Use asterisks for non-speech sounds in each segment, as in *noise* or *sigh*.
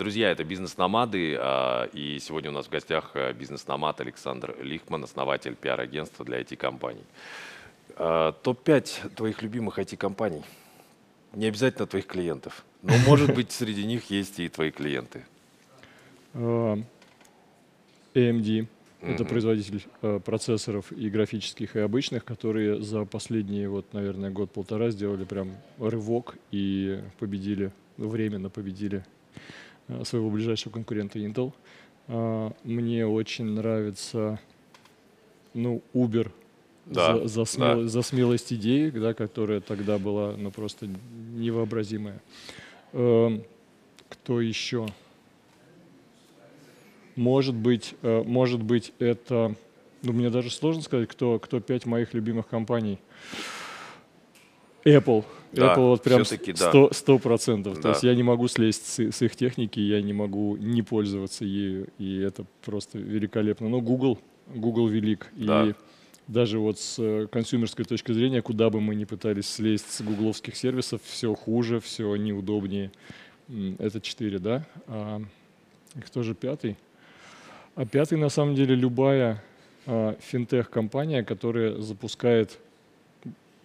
Друзья, это «Бизнес-номады», а, и сегодня у нас в гостях а, бизнес-номад Александр Лихман, основатель пиар-агентства для IT-компаний. А, Топ-5 твоих любимых IT-компаний. Не обязательно твоих клиентов, но, может быть, среди них есть и твои клиенты. А, AMD – это производитель э, процессоров и графических, и обычных, которые за последние, вот, наверное, год-полтора сделали прям рывок и победили, временно победили э, своего ближайшего конкурента Intel. А, Мне очень нравится ну, Uber Да, за, за, смел- да. за смелость идеи, да, которая тогда была ну, просто невообразимая. Эм, Кто еще? Может быть, э, может быть, это, ну, мне даже сложно сказать, кто, кто пять моих любимых компаний. Apple. Да, Apple вот прям всё-таки да. сто сто процентов. То Да. есть я не могу слезть с, с их техники, я не могу не пользоваться ею, и это просто великолепно. Но Google, Google велик. Да. И даже вот с э, консюмерской точки зрения, куда бы мы ни пытались слезть с гугловских сервисов, все хуже, все неудобнее. Это четыре, да? А кто же пятый? А пятый, на самом деле, любая а, финтех-компания, которая запускает,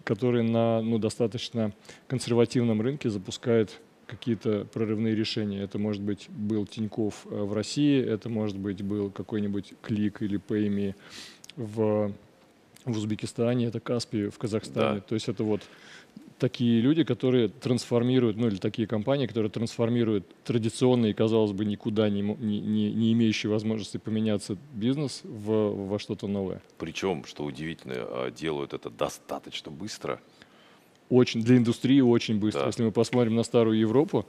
которая на ну, достаточно консервативном рынке запускает какие-то прорывные решения. Это может быть был Тиньков э, в России, это может быть был какой-нибудь Клик или Payme в, в Узбекистане, это Каспи в Казахстане. Да. То есть это вот такие люди, которые трансформируют, ну или такие компании, которые трансформируют традиционный, казалось бы, никуда не, не, не, имеющий возможности поменяться бизнес в, во что-то новое. Причем, что удивительно, а, делают это достаточно быстро. Очень, для индустрии очень быстро. Да. Если мы посмотрим на старую Европу,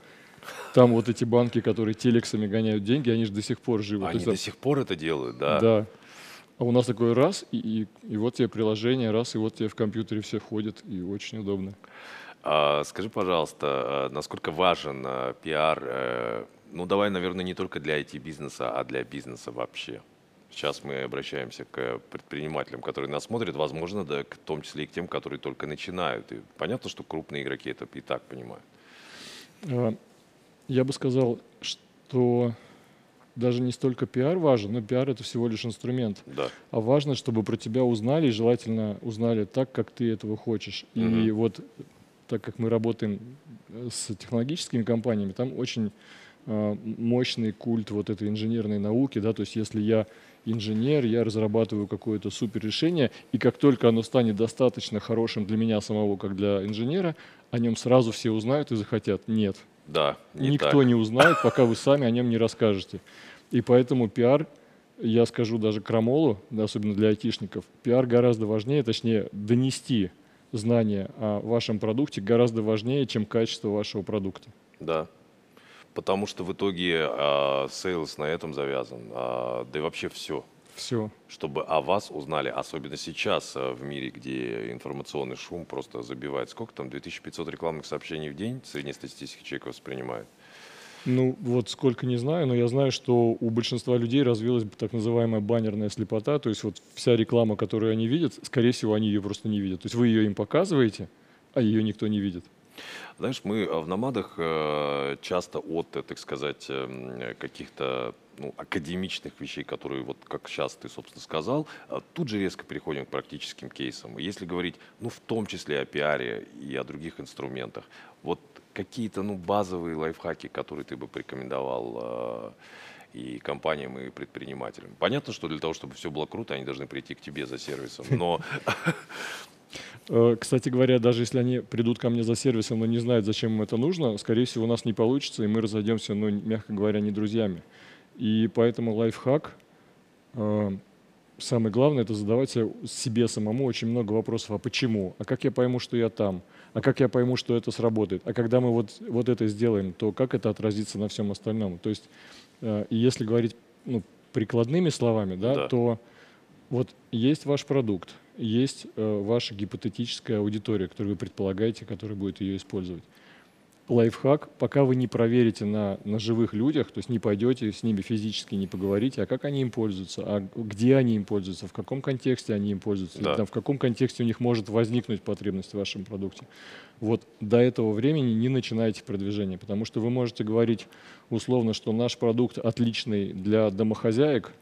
там вот эти банки, которые телексами гоняют деньги, они же до сих пор живы. Они есть до сих пор это делают, да? да. А у нас такой раз, и, и, и вот тебе приложение, раз, и вот тебе в компьютере все входит, и очень удобно. А, скажи, пожалуйста, а, насколько важен а, пиар, э, ну давай, наверное, не только для IT-бизнеса, а для бизнеса вообще? Сейчас мы обращаемся к предпринимателям, которые нас смотрят, возможно, да, к- в том числе и к тем, которые только начинают. И понятно, что крупные игроки это и так понимают. А, Я бы сказал, что даже не столько пиар важен, но пиар это всего лишь инструмент. Да, А важно, чтобы про тебя узнали, и желательно узнали так, как ты этого хочешь. И Мгм. вот так как мы работаем э, с технологическими компаниями, там очень э, мощный культ вот этой инженерной науки, да, то есть если я инженер, я разрабатываю какое-то супер решение, и как только оно станет достаточно хорошим для меня самого, как для инженера, о нем сразу все узнают и захотят. Нет, да, не Никто так. не узнает, пока вы сами о нем не расскажете. И поэтому пиар, я скажу даже крамолу, да, особенно для айтишников, пиар гораздо важнее, точнее, донести знания о вашем продукте гораздо важнее, чем качество вашего продукта. Да. Потому что в итоге а, sales на этом завязан, а, да и вообще все. Все. чтобы о вас узнали, особенно сейчас э, в мире, где информационный шум просто забивает. Сколько там, 2500 рекламных сообщений в день среднестатистический человек воспринимает? Ну, вот сколько не знаю, но я знаю, что у большинства людей развилась так называемая баннерная слепота, то есть вот вся реклама, которую они видят, скорее всего, они ее просто не видят. То есть вы ее им показываете, а ее никто не видит. Знаешь, мы э, в «Номадах» э, часто от, э, так сказать, эм, каких-то ну, академичных вещей, которые, вот как сейчас ты, собственно, сказал, тут же резко переходим к практическим кейсам. Если говорить, ну, в том числе о пиаре и о других инструментах, вот какие-то, ну, базовые лайфхаки, которые ты бы порекомендовал и компаниям, и предпринимателям. Понятно, что для того, чтобы все было круто, они должны прийти к тебе за сервисом, но *laughs* Кстати говоря, даже если они придут ко мне за сервисом, но не знают, зачем им это нужно, скорее всего, у нас не получится, и мы разойдемся, ну, мягко говоря, не друзьями. И поэтому лайфхак, э, самое главное, это задавать себе- самому очень много вопросов. А почему? А как я пойму, что я там? А как я пойму, что это сработает? А когда мы вот, вот это сделаем, то как это отразится на всем остальном? То есть, э, и если говорить ну, прикладными словами, да, Да. то вот есть ваш продукт, есть э, ваша гипотетическая аудитория, которую вы предполагаете, которая будет ее использовать. лайфхак, пока вы не проверите на, на живых людях, то есть не пойдете с ними физически, не поговорите, а как они им пользуются, а где они им пользуются, в каком контексте они им пользуются, Да. там, в каком контексте у них может возникнуть потребность в вашем продукте. Вот до этого времени не начинайте продвижение, потому что вы можете говорить условно, что наш продукт отличный для домохозяек,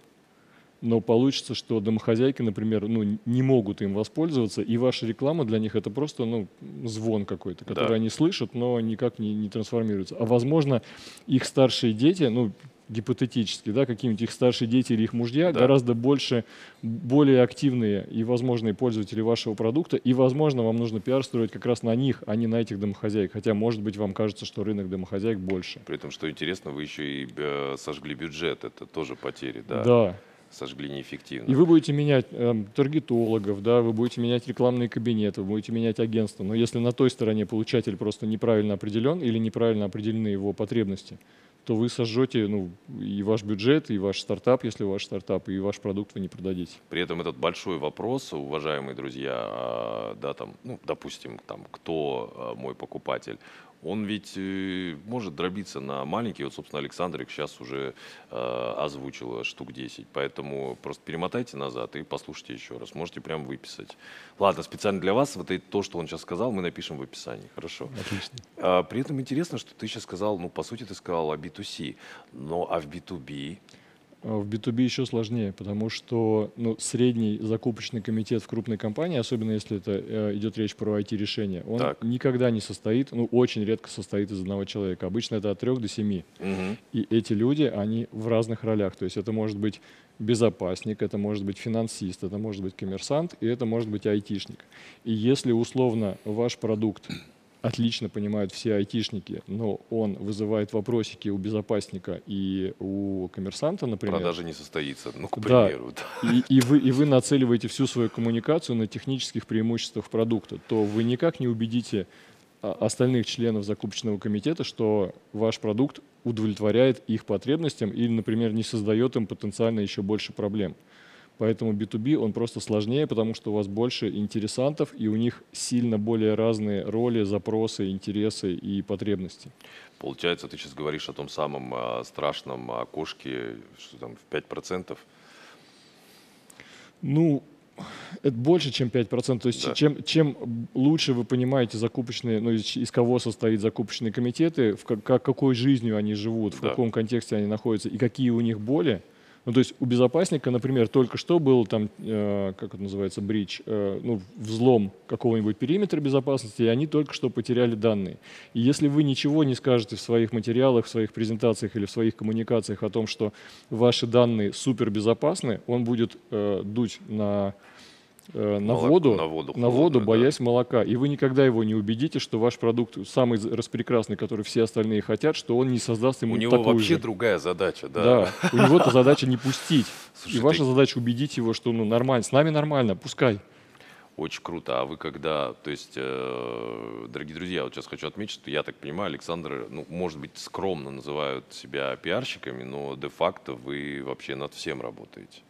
но получится, что домохозяйки, например, ну, не могут им воспользоваться, и ваша реклама для них это просто ну, звон какой-то, который Да. они слышат, но никак не, не трансформируется. А возможно, их старшие дети, ну, гипотетически, да, какие-нибудь их старшие дети или их мужья Да. гораздо больше, более активные и возможные пользователи вашего продукта, и, возможно, вам нужно пиар строить как раз на них, а не на этих домохозяек. Хотя, может быть, вам кажется, что рынок домохозяек больше. При этом, что интересно, вы еще и э, сожгли бюджет. Это тоже потери, да? да. Сожгли неэффективно. И вы будете менять эм, таргетологов, да, вы будете менять рекламные кабинеты, вы будете менять агентство. Но если на той стороне получатель просто неправильно определен или неправильно определены его потребности, то вы сожжете ну, и ваш бюджет, и ваш стартап, если ваш стартап, и ваш продукт вы не продадите. При этом этот большой вопрос, уважаемые друзья, а, да, там, ну, допустим, там, кто а, мой покупатель, он ведь э, может дробиться на маленькие. Вот, собственно, Александрик сейчас уже э, озвучил штук 10. Поэтому просто перемотайте назад и послушайте еще раз. Можете прям выписать. Ладно, специально для вас вот это, то, что он сейчас сказал, мы напишем в описании. Хорошо. Отлично. А, при этом интересно, что ты сейчас сказал, ну, по сути, ты сказал о B2C. Но а в B2B А В B2B еще сложнее, потому что ну, средний закупочный комитет в крупной компании, особенно если это э, идет речь про IT-решение, он Так. никогда не состоит, ну очень редко состоит из одного человека. Обычно это от трех до семи. Мгм. И эти люди, они в разных ролях. То есть это может быть безопасник, это может быть финансист, это может быть коммерсант, и это может быть айтишник. И если условно ваш продукт отлично понимают все айтишники, но он вызывает вопросики у безопасника и у коммерсанта, например, продажа не состоится, ну, к примеру. да. и, и вы, и вы нацеливаете всю свою коммуникацию на технических преимуществах продукта, то вы никак не убедите а, остальных членов закупочного комитета, что ваш продукт удовлетворяет их потребностям или, например, не создает им потенциально еще больше проблем. Поэтому B2B он просто сложнее, потому что у вас больше интересантов, и у них сильно более разные роли, запросы, интересы и потребности. Получается, ты сейчас говоришь о том самом а, страшном окошке, что там в 5%. Ну, это больше, чем 5%. То есть Да. чем, чем лучше вы понимаете закупочные, ну, из, из кого состоит закупочные комитеты, в как, как- какой жизнью они живут, в Да. каком контексте они находятся и какие у них боли. Ну, то есть у безопасника, например, только что был там, э, как это называется, бридж, э, ну, взлом какого-нибудь периметра безопасности, и они только что потеряли данные. И если вы ничего не скажете в своих материалах, в своих презентациях или в своих коммуникациях о том, что ваши данные супербезопасны, он будет э, дуть на, на Молоко- воду, на воду на холодно, воду, да. боясь молока. И вы никогда его не убедите, что ваш продукт самый распрекрасный, который все остальные хотят, что он не создаст ему У него такую вообще же. другая задача, да. Да, у него-то задача не пустить. Слушай, и ваша ты- задача убедить его, что ну нормально, с нами нормально, пускай. Очень круто. А вы когда, то есть, э, дорогие друзья, вот сейчас хочу отметить, что я так понимаю, Александр, ну, может быть, скромно называют себя пиарщиками, но де-факто вы вообще над всем работаете.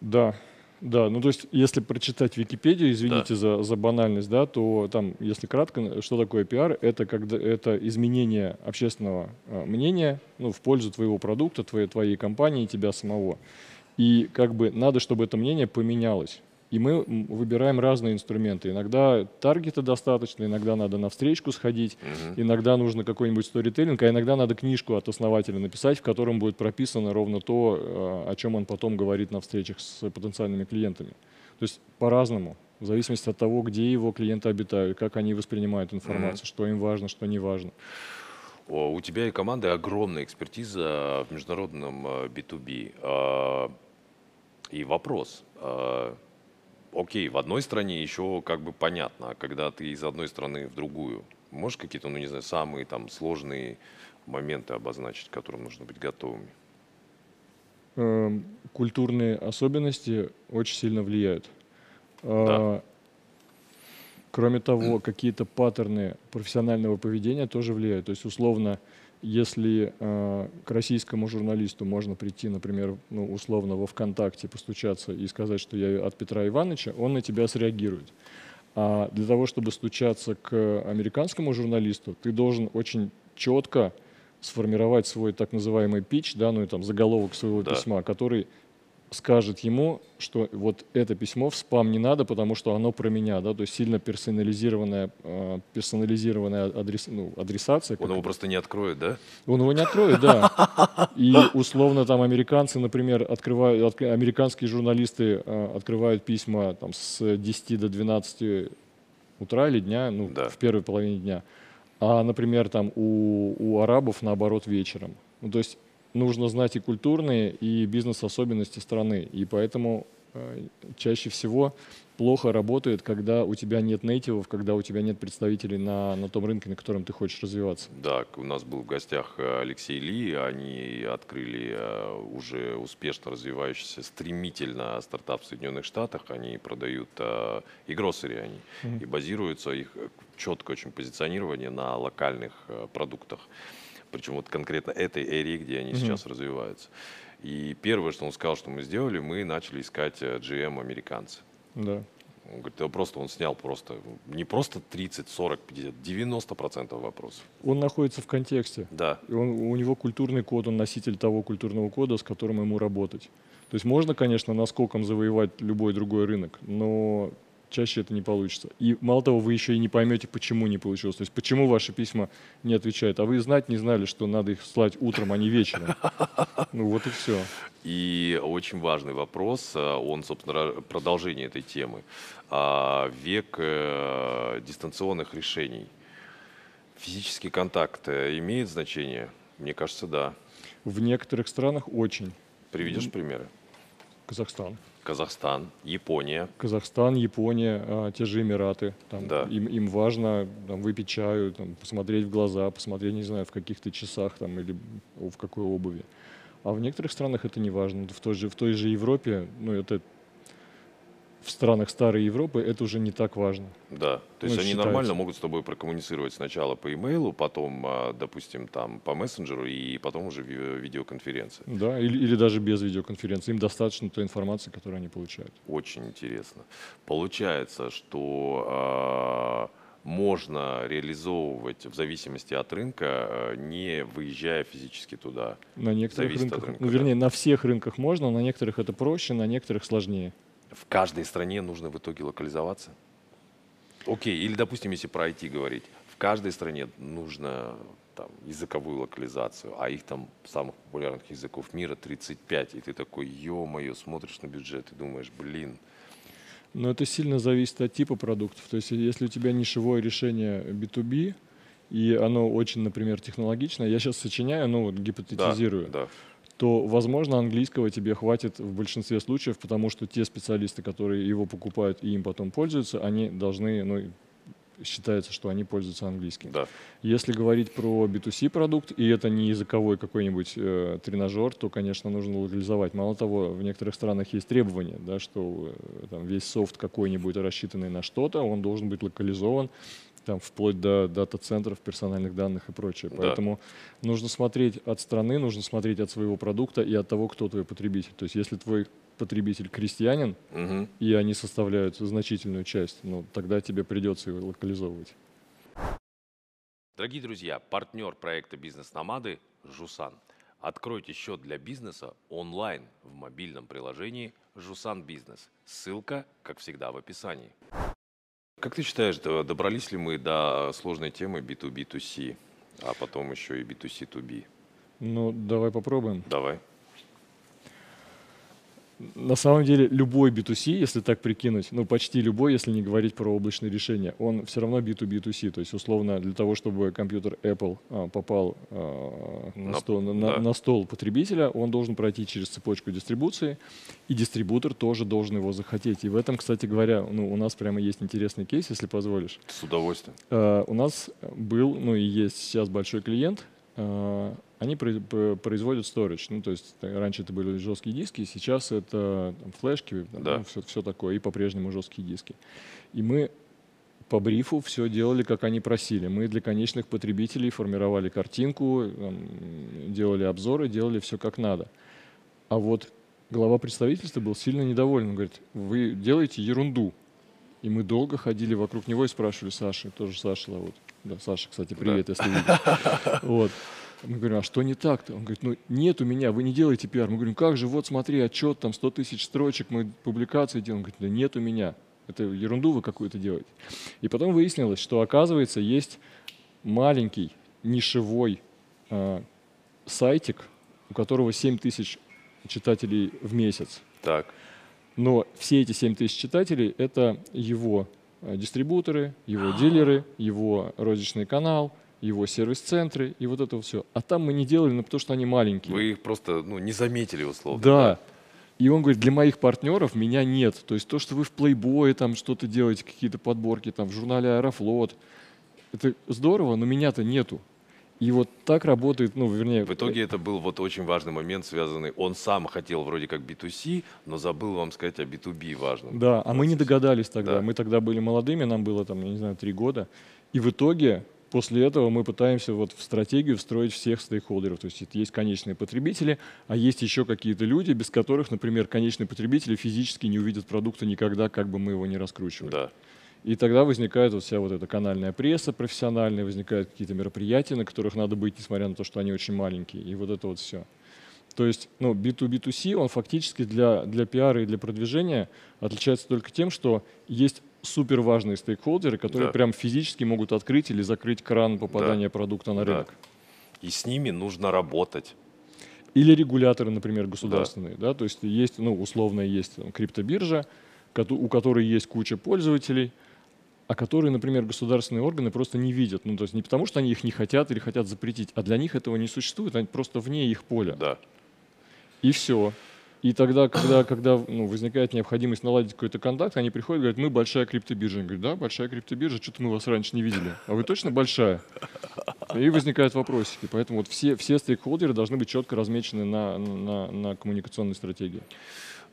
Да, да, ну то есть, если прочитать Википедию, извините за, за банальность, да, то там, если кратко, что такое пиар, это когда это изменение общественного э, мнения ну, в пользу твоего продукта, твоей, твоей компании, тебя самого. И как бы надо, чтобы это мнение поменялось. И мы выбираем разные инструменты. Иногда таргета достаточно, иногда надо на встречку сходить, Мгм. иногда нужно какой-нибудь сторителлинг, а иногда надо книжку от основателя написать, в котором будет прописано ровно то, э, о чем он потом говорит на встречах с потенциальными клиентами. То есть по-разному, в зависимости от того, где его клиенты обитают, как они воспринимают информацию, что им важно, что не важно. О, У тебя и команды огромная экспертиза в международном э, B2B. А, И вопрос. Окей, в одной стране еще как бы понятно, а когда ты из одной страны в другую, можешь какие-то, ну не знаю, самые там сложные моменты обозначить, к которым нужно быть готовыми? Эм, Культурные особенности очень сильно влияют. А, Кроме того, какие-то паттерны профессионального поведения тоже влияют. То есть, условно, если э, к российскому журналисту можно прийти, например, ну, условно во ВКонтакте постучаться и сказать, что я от Петра Ивановича, он на тебя среагирует. А для того, чтобы стучаться к американскому журналисту, ты должен очень четко сформировать свой так называемый pitch, да, ну и там заголовок своего Да. письма, который скажет ему, что вот это письмо в спам не надо, потому что оно про меня, да, то есть сильно персонализированная, э, персонализированная адрес, ну, адресация. Он его просто не откроет, да? он его не откроет, да. И условно там американцы, например, открывают, отк- американские журналисты э, открывают письма там с 10 до 12 утра или дня, ну, Да. в первой половине дня. А, например, там у, у арабов наоборот вечером. Ну, то есть нужно знать и культурные, и бизнес-особенности страны. И поэтому э, чаще всего плохо работает, когда у тебя нет нейтивов, когда у тебя нет представителей на, на том рынке, на котором ты хочешь развиваться. Да, у нас был в гостях э, Алексей Ли, они открыли э, уже успешно развивающийся стремительно стартап в Соединенных Штатах, они продают и гроссери они, и базируются их четкое очень позиционирование на локальных продуктах, причем вот конкретно этой эре, где они сейчас развиваются. И первое, что он сказал, что мы сделали, мы начали искать э, GM американцы. Да. Он говорит, да просто он снял просто, не просто 30, 40, 50, 90 процентов вопросов. Он находится в контексте. Да, И он, у него культурный код, он носитель того культурного кода, с которым ему работать. То есть можно, конечно, наскоком завоевать любой другой рынок, но чаще это не получится. И мало того, вы еще и не поймете, почему не получилось. То есть почему ваши письма не отвечают. А вы знать не знали, что надо их слать утром, а не вечером. *laughs* Ну вот и все. И очень важный вопрос, э, он, собственно, продолжение этой темы. А, Век э, дистанционных решений. Физический контакт э, имеет значение? Мне кажется, да. В некоторых странах очень. Приведешь примеры? Казахстан. Казахстан, Япония. Казахстан, Япония, а, те же Эмираты. Там, Да. им, им важно там, выпить чаю, там, посмотреть в глаза, посмотреть, не знаю, в каких-то часах там, или в какой обуви. А в некоторых странах это не важно. В той же, в той же Европе, ну это в странах старой Европы это уже не так важно. Да, то есть Ну, они считается. нормально могут с тобой прокоммуницировать сначала по имейлу, потом, а, допустим, там по мессенджеру и потом уже ви- видеоконференция. Да? Или, или даже без видеоконференции. Им достаточно той информации, которую они получают. Очень интересно. Получается, что а, можно реализовывать в зависимости от рынка, а, не выезжая физически туда. На некоторых Зависит рынках, рынка, ну да. вернее, на всех рынках можно, на некоторых это проще, на некоторых сложнее. В каждой стране нужно в итоге локализоваться. Окей, или, допустим, если про IT говорить, в каждой стране нужно там, языковую локализацию, а их там самых популярных языков мира 35, и ты такой, ё-моё, смотришь на бюджет и думаешь, блин, Но это сильно зависит от типа продуктов. То есть если у тебя нишевое решение B2B, и оно очень, например, технологичное, я сейчас сочиняю, ну вот да, гипотетизирую, да, то, возможно, английского тебе хватит в большинстве случаев, потому что те специалисты, которые его покупают и им потом пользуются, они должны, ну, считается, что они пользуются английским. да. Если говорить про B2C продукт, и это не языковой какой-нибудь э, тренажер, то, конечно, нужно локализовать. Мало того, в некоторых странах есть требования, да, что э, там, весь софт какой-нибудь рассчитанный на что-то, он должен быть локализован, там, вплоть до дата-центров, персональных данных и прочее. Да. Поэтому нужно смотреть от страны, нужно смотреть от своего продукта и от того, кто твой потребитель. То есть если твой потребитель крестьянин, Мгм. и они составляют значительную часть, ну, тогда тебе придется его локализовывать. Дорогие друзья, партнер проекта «Бизнес-номады» Жусан. Откройте счет для бизнеса онлайн в мобильном приложении «Жусан Бизнес». Ссылка, как всегда, в описании. Как ты считаешь, добрались ли мы до сложной темы B2B2C, а потом еще и B2C2B? Ну, давай попробуем. Давай. На самом деле любой B2C, если так прикинуть, ну почти любой, если не говорить про облачные решения, он все равно B2B2C. То есть условно для того, чтобы компьютер Apple а, попал а, на, На- стол, на- на- да. на стол потребителя, он должен пройти через цепочку дистрибуции, и дистрибутор тоже должен его захотеть. И в этом, кстати говоря, ну, у нас прямо есть интересный кейс, если позволишь. С удовольствием. Э, У нас был, ну и есть сейчас большой клиент. Э, Они производят storage. Ну, то есть э, раньше это были жесткие диски, сейчас это там, флешки, Да. все, такое, и по-прежнему жесткие диски. И мы по брифу все делали, как они просили. Мы для конечных потребителей формировали картинку, там, делали обзоры, делали все как надо. А вот глава представительства был сильно недоволен. Он говорит, вы делаете ерунду. И мы долго ходили вокруг него и спрашивали Саши, тоже Саша вот. Да, Саша, кстати, привет, если видишь. *laughs* Вот. Мы говорим, а что не так-то? Он говорит, ну нет у меня, вы не делаете пиар. Мы говорим, как же, вот смотри, отчет, там 100 тысяч строчек, мы публикации делаем. Он говорит, да нет у меня. Это ерунду вы какую-то делаете. И потом выяснилось, что оказывается есть маленький нишевой э, сайтик, у которого 7 тысяч читателей в месяц. Так. Но все эти 7 тысяч читателей — это его э, дистрибуторы, его дилеры, его розничный канал, его сервис-центры и вот это все. А там мы не делали, ну, потому что они маленькие. Вы их просто ну, не заметили, условно. Да. И он говорит, для моих партнеров меня нет. То есть то, что вы в Playboy там что-то делаете, какие-то подборки там в журнале Аэрофлот, это здорово, но меня-то нету. И вот так работает, ну, вернее... В итоге это был вот очень важный момент, связанный... Он сам хотел вроде как B2C, но забыл вам сказать о B2B важном. Да, а мы не догадались тогда. Да. Мы тогда были молодыми, нам было там, я не знаю, три года. И в итоге после этого мы пытаемся вот в стратегию встроить всех стейкхолдеров. То есть есть конечные потребители, а есть еще какие-то люди, без которых, например, конечные потребители физически не увидят продукта никогда, как бы мы его не раскручивали. Да. И тогда возникает вот вся вот эта канальная пресса профессиональная, возникают какие-то мероприятия, на которых надо быть, несмотря на то, что они очень маленькие. И вот это вот все. То есть ну, B2B2C, он фактически для, для пиара и для продвижения отличается только тем, что есть супер важные стейкхолдеры, которые Да. прям физически могут открыть или закрыть кран попадания продукта на Да. рынок. И с ними нужно работать. Или регуляторы, например, государственные. Да. то есть есть, ну, условно, есть там, криптобиржа, у которой есть куча пользователей, а которые, например, государственные органы просто не видят. Ну, то есть не потому, что они их не хотят или хотят запретить, а для них этого не существует, они просто вне их поля. Да. И все. И тогда, когда, когда ну, возникает необходимость наладить какой-то контакт, они приходят и говорят, мы большая криптобиржа. Я говорю, да, большая криптобиржа, что-то мы вас раньше не видели. А вы точно большая? И возникают вопросики. Поэтому вот все, все стейкхолдеры должны быть четко размечены на, на, на коммуникационной стратегии.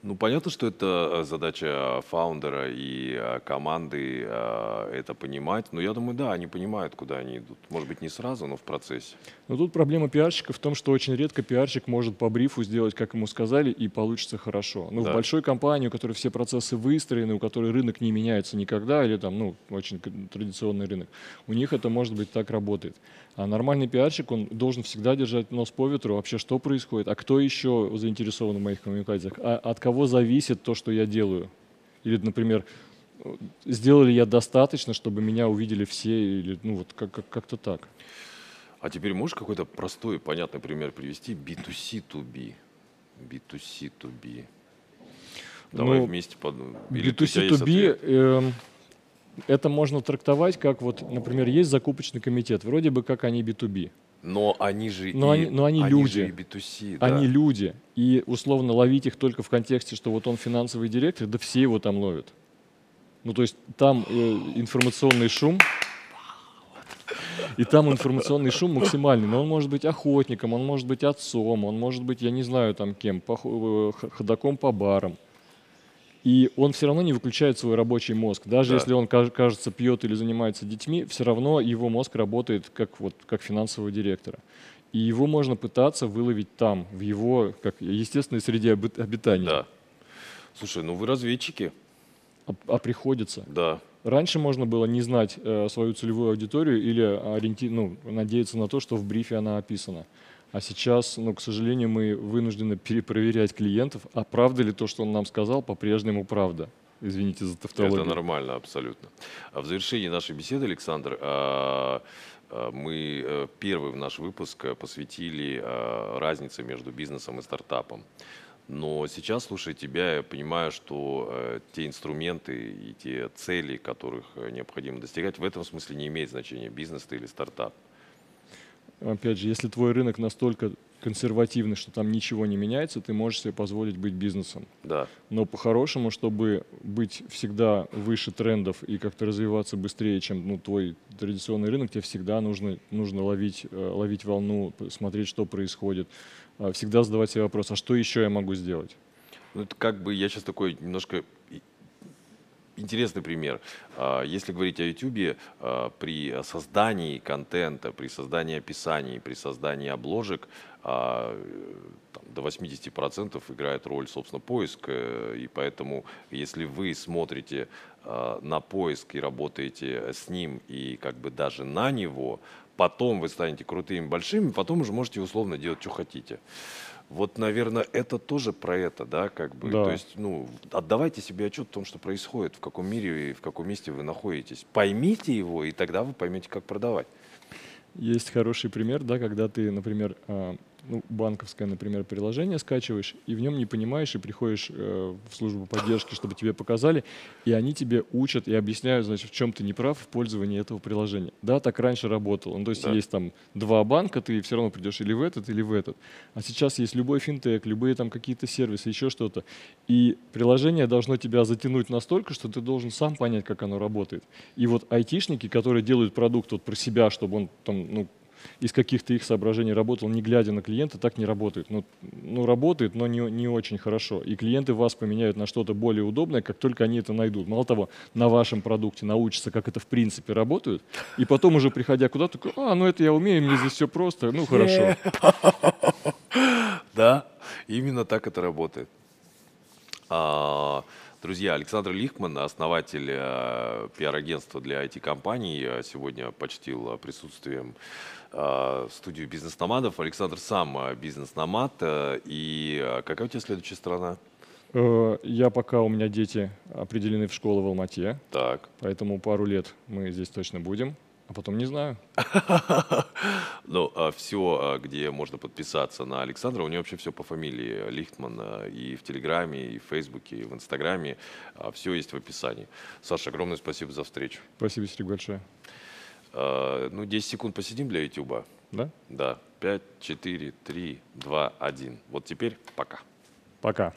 Ну, понятно, что это э, задача фаундера и э, команды э, это понимать. Но я думаю, да, они понимают, куда они идут. Может быть, не сразу, но в процессе. Но тут проблема пиарщика в том, что очень редко пиарщик может по брифу сделать, как ему сказали, и получится хорошо. Ну, Да. в большой компании, у которой все процессы выстроены, у которой рынок не меняется никогда, или там, ну, очень традиционный рынок, у них это, может быть, так работает. А нормальный пиарщик, он должен всегда держать нос по ветру, вообще что происходит, а кто еще заинтересован в моих коммуникациях, а от кого зависит то, что я делаю. Или, например, сделали я достаточно, чтобы меня увидели все, или ну вот как-то как как так. А теперь можешь какой-то простой, понятный пример привести? B2C2B. B2C2B. Давай ну, вместе подумаем. B2C2B это можно трактовать как вот, например, есть закупочный комитет, вроде бы как они B2B. Но они же Но и, они- но они люди. же и B2C, да. Они люди, и условно ловить их только в контексте, что вот он финансовый директор, да все его там ловят. Ну, то есть там э, информационный шум, и там информационный шум максимальный, но он может быть охотником, он может быть отцом, он может быть, я не знаю там кем, похо- э, х- ходоком по барам. И он все равно не выключает свой рабочий мозг. Даже Да. если он, каж- кажется, пьет или занимается детьми, все равно его мозг работает как, вот, как финансового директора. И его можно пытаться выловить там, в его как, естественной среде обит- обитания. Да. Слушай, ну вы разведчики. А, а приходится. Да. Раньше можно было не знать э, свою целевую аудиторию или ориенти... ну, надеяться на то, что в брифе она описана. А сейчас, ну, к сожалению, мы вынуждены перепроверять клиентов, а правда ли то, что он нам сказал, по-прежнему правда. Извините за тавтологию. Это нормально, абсолютно. А в завершении нашей беседы, Александр, а, а, мы э, первый в наш выпуск э, посвятили а, разнице между бизнесом и стартапом. Но сейчас, слушая тебя, я понимаю, что э, те инструменты и те цели, которых э, необходимо достигать, в этом смысле не имеет значения, бизнес ты или стартап. Опять же, если твой рынок настолько консервативный, что там ничего не меняется, ты можешь себе позволить быть бизнесом. Да, Но по-хорошему, чтобы быть всегда выше трендов и как-то развиваться быстрее, чем ну, твой традиционный рынок, тебе всегда нужно, нужно ловить, э, ловить волну, смотреть, что происходит. А, Всегда задавать себе вопрос, а что еще я могу сделать? Ну, это как бы я сейчас такой немножко интересный пример. А, Если говорить о YouTube, а, при создании контента, при создании описаний, при создании обложек а, до 80% играет роль, собственно, поиск. э, И поэтому, если вы смотрите на поиск и работаете с ним, и как бы даже на него, потом вы станете крутыми, большими, потом уже можете условно делать, что хотите. Вот, наверное, это тоже про это, да, как бы. Да. То есть, ну, отдавайте себе отчет в том, что происходит, в каком мире и в каком месте вы находитесь. Поймите его, и тогда вы поймете, как продавать. Есть хороший пример, да, когда ты, например, а, ну, банковское, например, приложение скачиваешь, и в нем не понимаешь, и приходишь э, в службу поддержки, чтобы тебе показали, и они тебе учат и объясняют, значит, в чем ты не прав в пользовании этого приложения. Да, так раньше работало. Ну, то есть Да. есть там два банка, ты все равно придешь или в этот, или в этот. А сейчас есть любой финтех, любые там какие-то сервисы, еще что-то. И приложение должно тебя затянуть настолько, что ты должен сам понять, как оно работает. И вот айтишники, которые делают продукт вот про себя, чтобы он там, ну, из каких-то их соображений работал, не глядя на клиента, так не работает. Ну, ну работает, но не, не очень хорошо. И клиенты вас поменяют на что-то более удобное, как только они это найдут. Мало того, на вашем продукте научатся, как это в принципе работает, и потом уже приходя куда-то, а, ну это я умею, мне здесь все просто, ну хорошо. *laughs* Да, именно так это работает. Друзья, Александр Лихман, основатель э, пиар-агентства для IT-компаний, сегодня почтил э, присутствием э, студию бизнес-номадов. Александр сам бизнес-номад. И какая у тебя следующая страна? Я пока у меня дети определены в школу в Алмате, Так. поэтому пару лет мы здесь точно будем, а потом не знаю. *laughs* Ну, все, где можно подписаться на Александра, у него вообще все по фамилии Лихтман э, и в Телеграме, и в Фейсбуке, и в Инстаграме. Все есть в описании. Саша, огромное спасибо за встречу. Спасибо, Серег, большое. Ну, 10 секунд посидим для Ютуба. Да? Да. 5, 4, 3, 2, 1. Вот теперь пока. Пока.